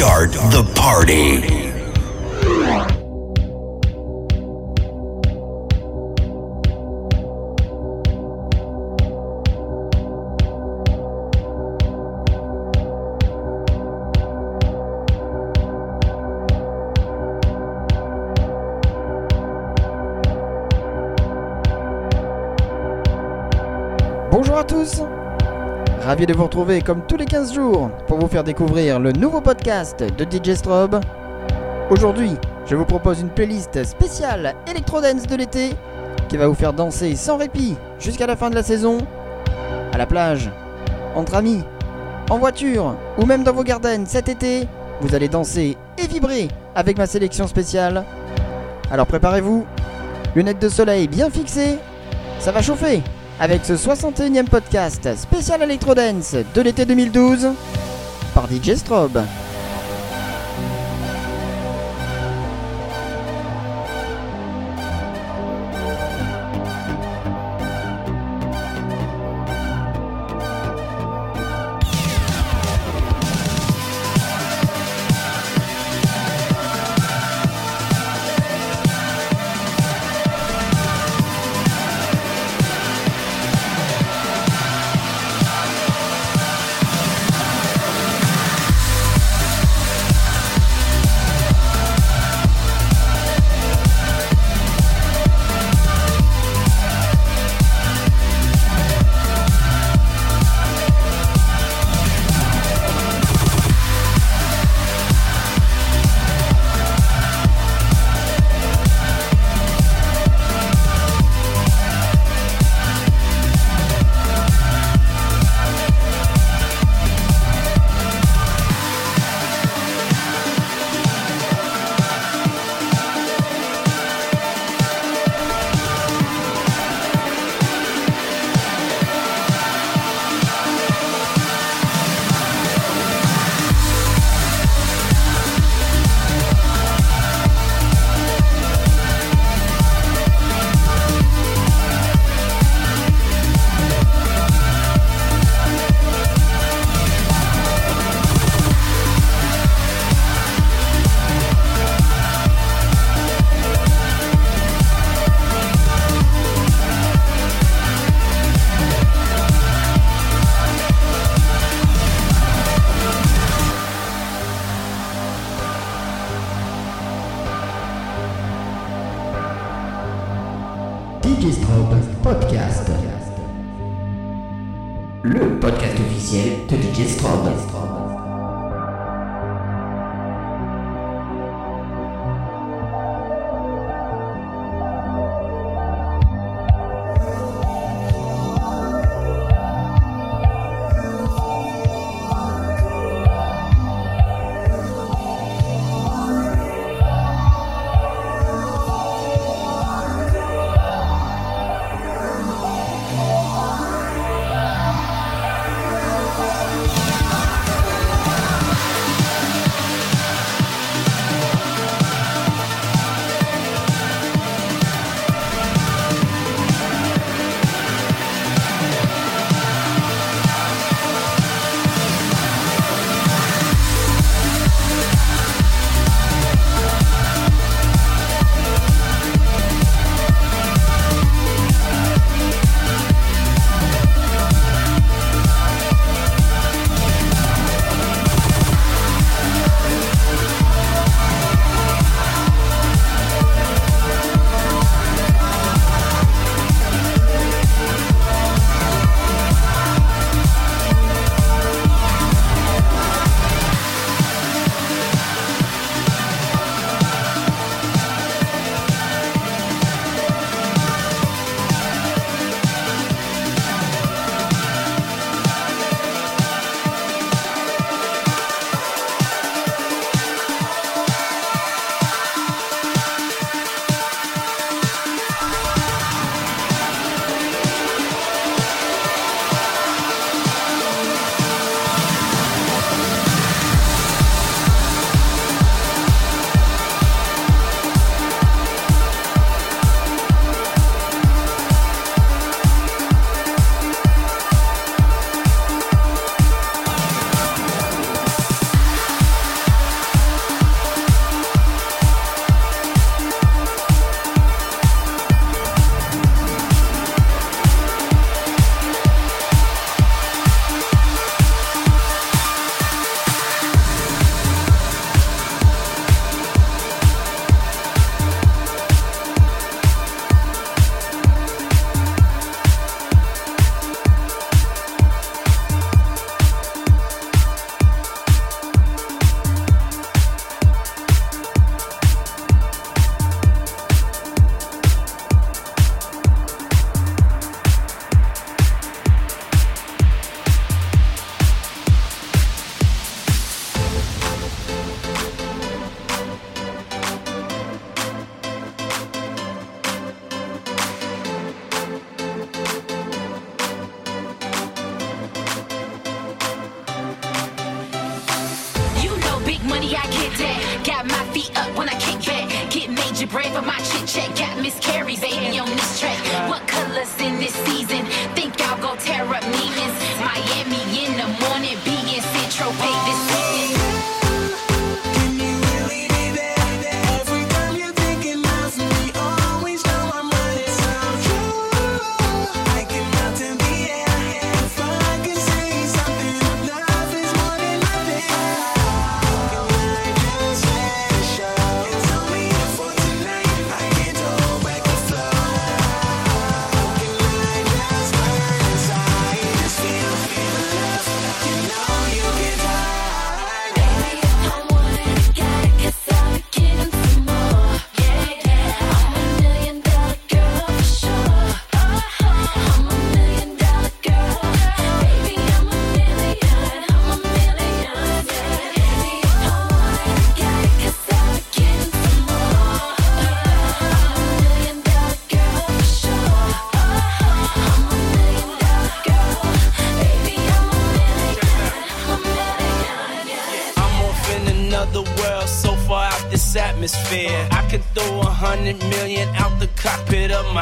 start the party. Ravi de vous retrouver comme tous les 15 jours pour vous faire découvrir le nouveau podcast de DJ Strobe. Aujourd'hui, je vous propose une playlist spéciale Electro Dance de l'été qui va vous faire danser sans répit jusqu'à la fin de la saison, à la plage, entre amis, en voiture ou même dans vos gardens cet été. Vous allez danser et vibrer avec ma sélection spéciale. Alors préparez-vous, lunettes de soleil bien fixées, ça va chauffer avec ce 61e podcast spécial Electro Dance de l'été 2012 par DJ Strobe.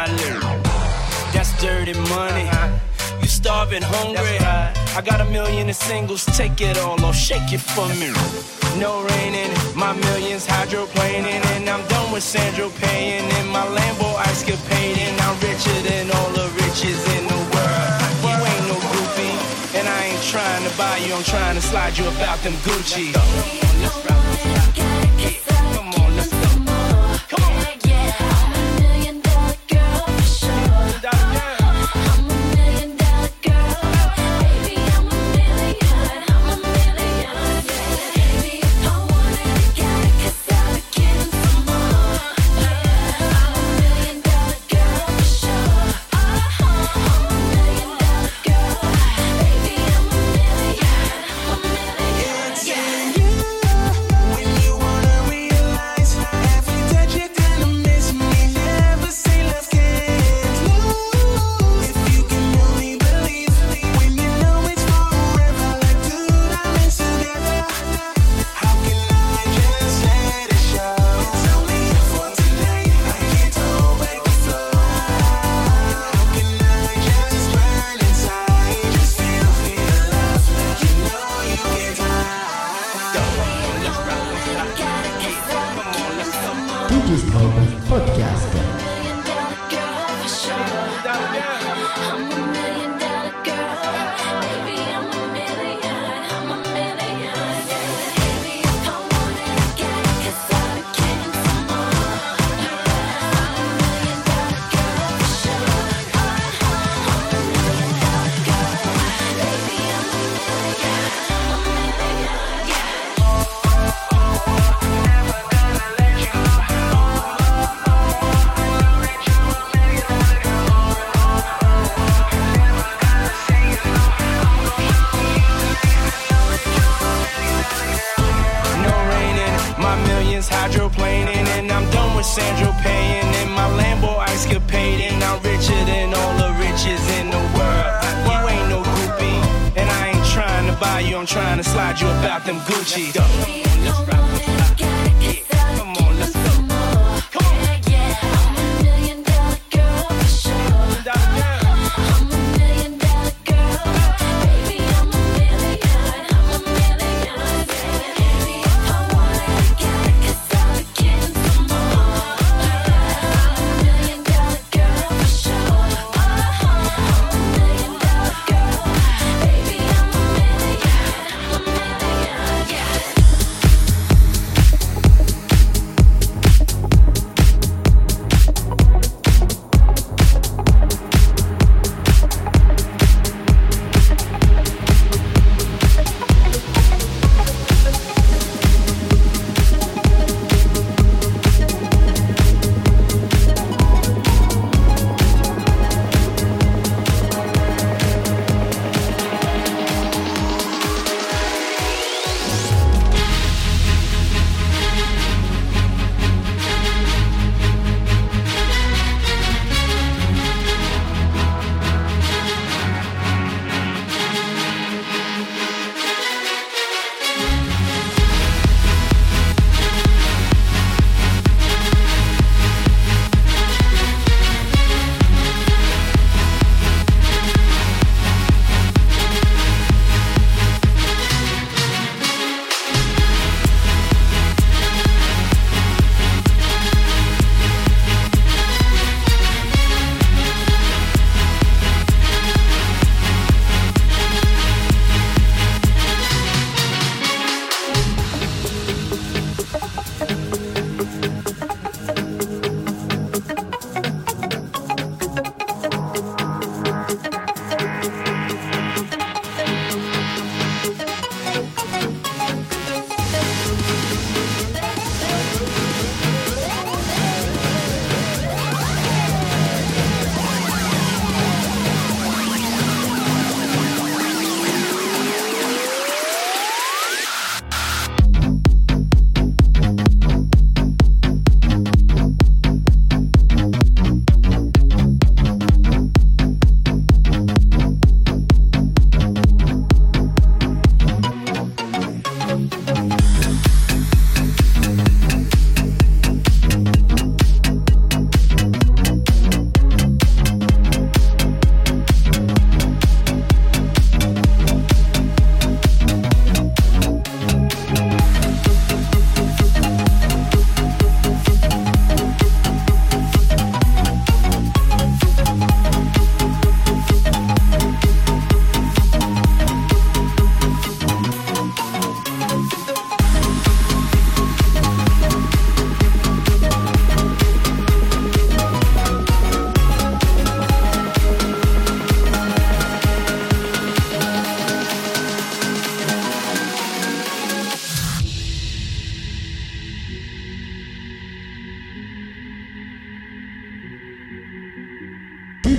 Cockpit of my loo. That's dirty money. You starving hungry. I got a million in singles, take it all or shake it for me. No raining, my millions hydroplaning, and I'm done with Sandro paying in my Lambo ice capading. I'm richer than all the riches in the world. You ain't no groupie, and I ain't trying to buy you, I'm trying to slide you about them Gucci. Come on,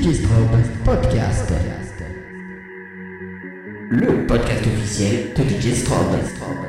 Strobe Podcast. Le podcast officiel de DJ Strobe.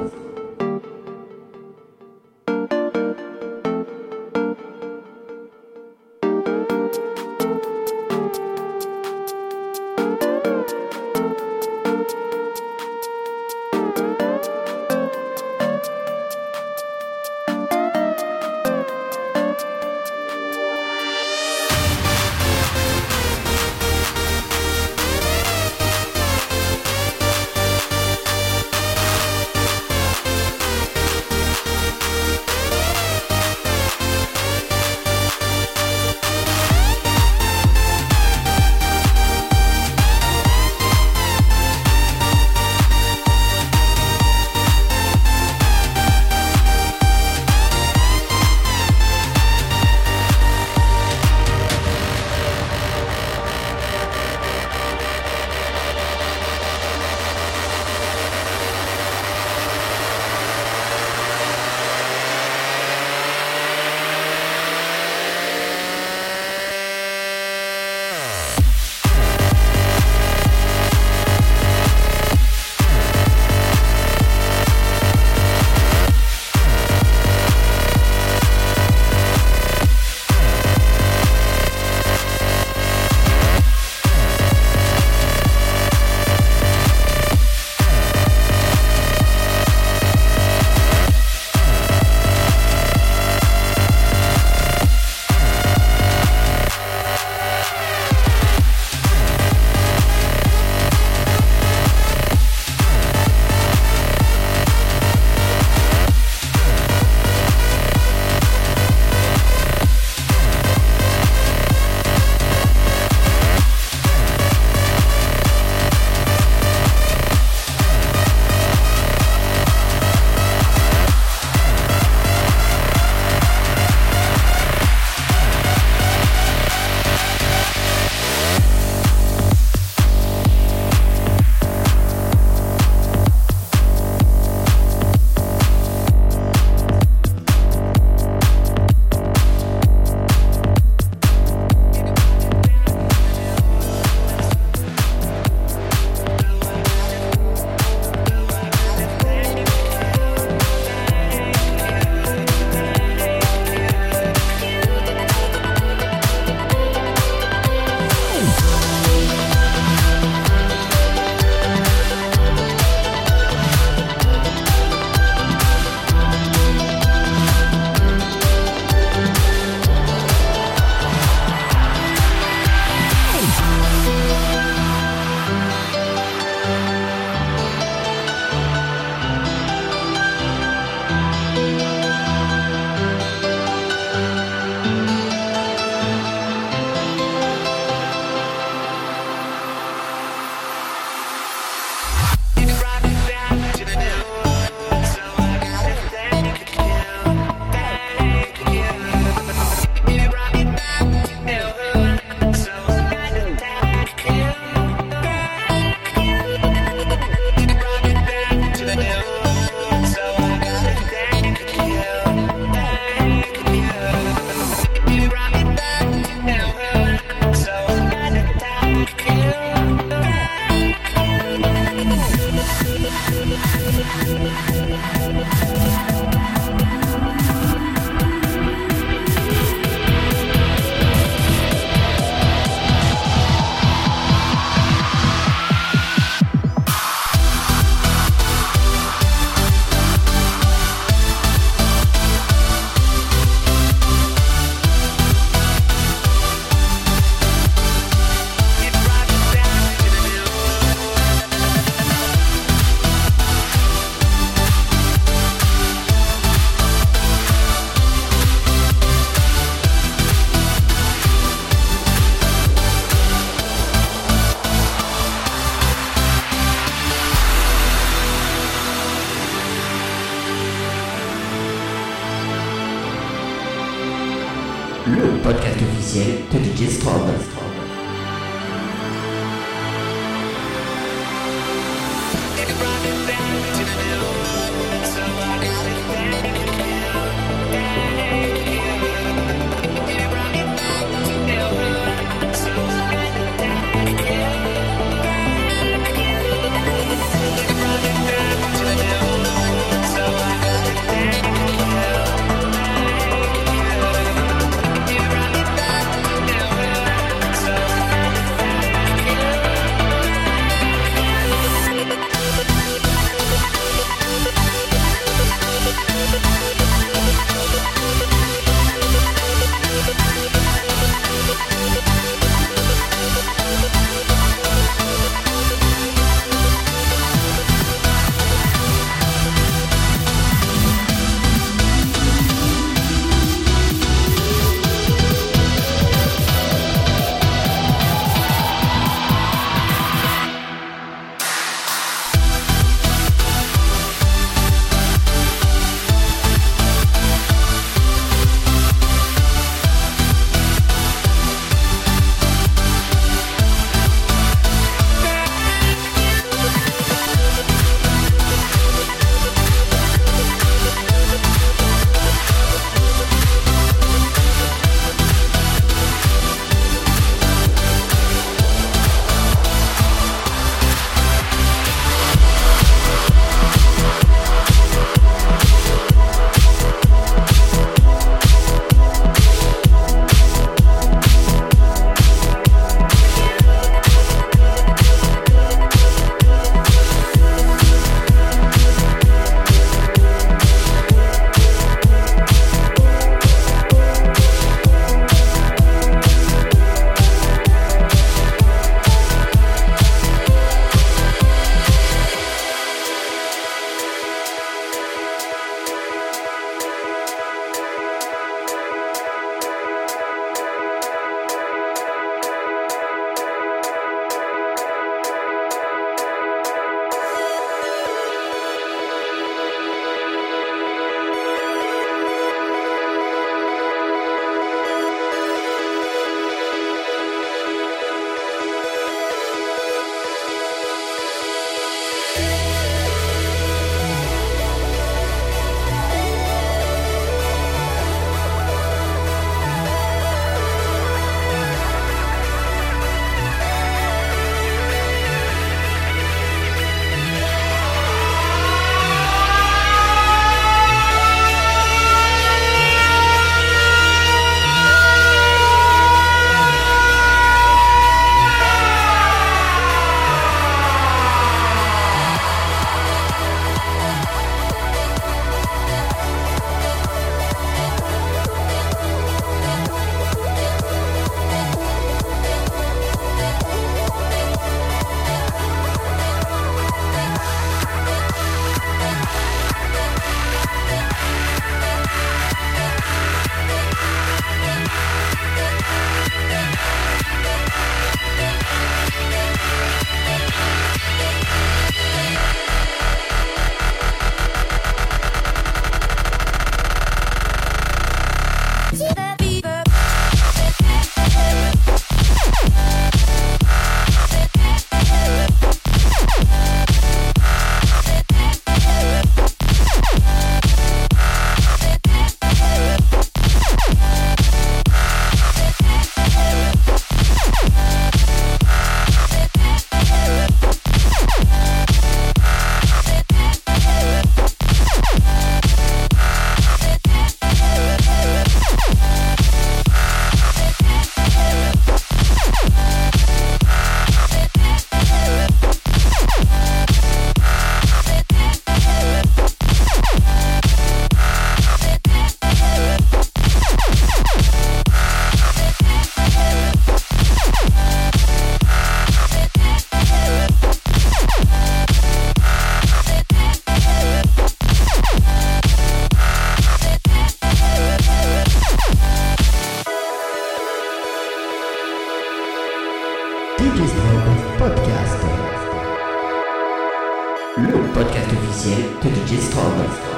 Officiel de DJ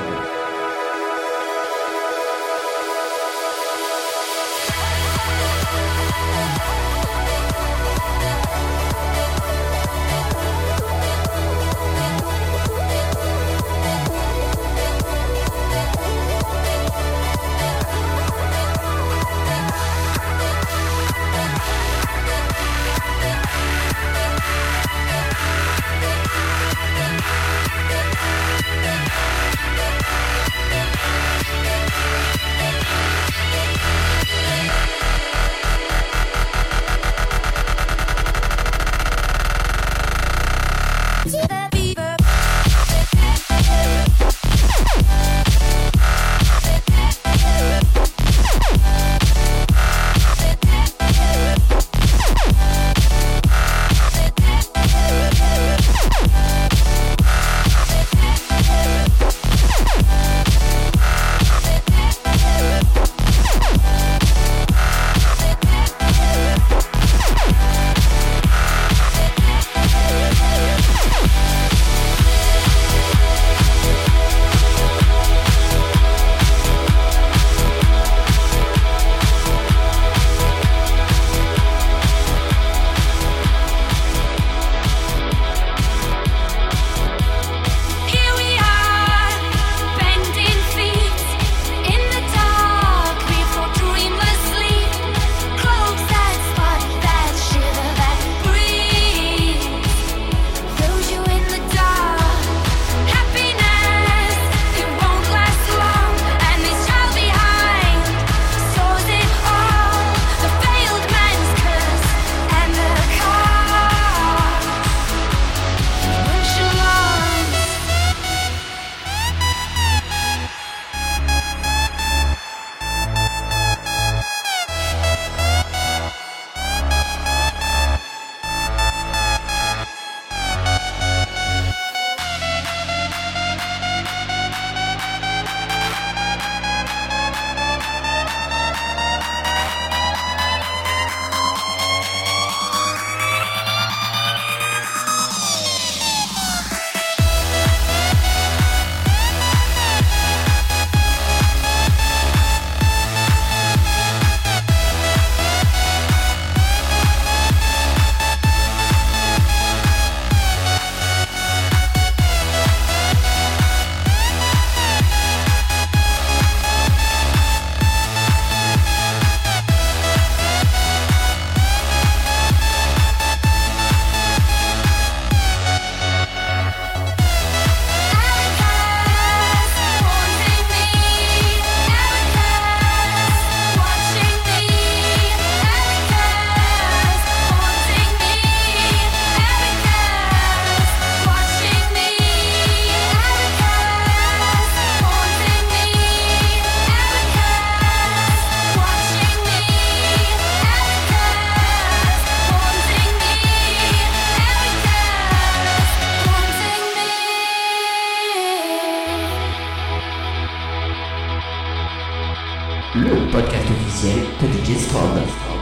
Discord.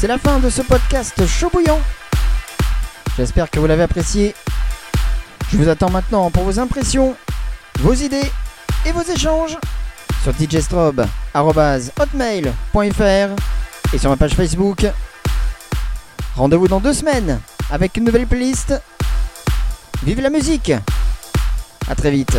C'est la fin de ce podcast chaud bouillant. J'espère que vous l'avez apprécié. Je vous attends maintenant pour vos impressions, vos idées et vos échanges sur djstrobe.hotmail.fr et sur ma page Facebook. Rendez-vous dans deux semaines avec une nouvelle playlist. Vive la musique A très vite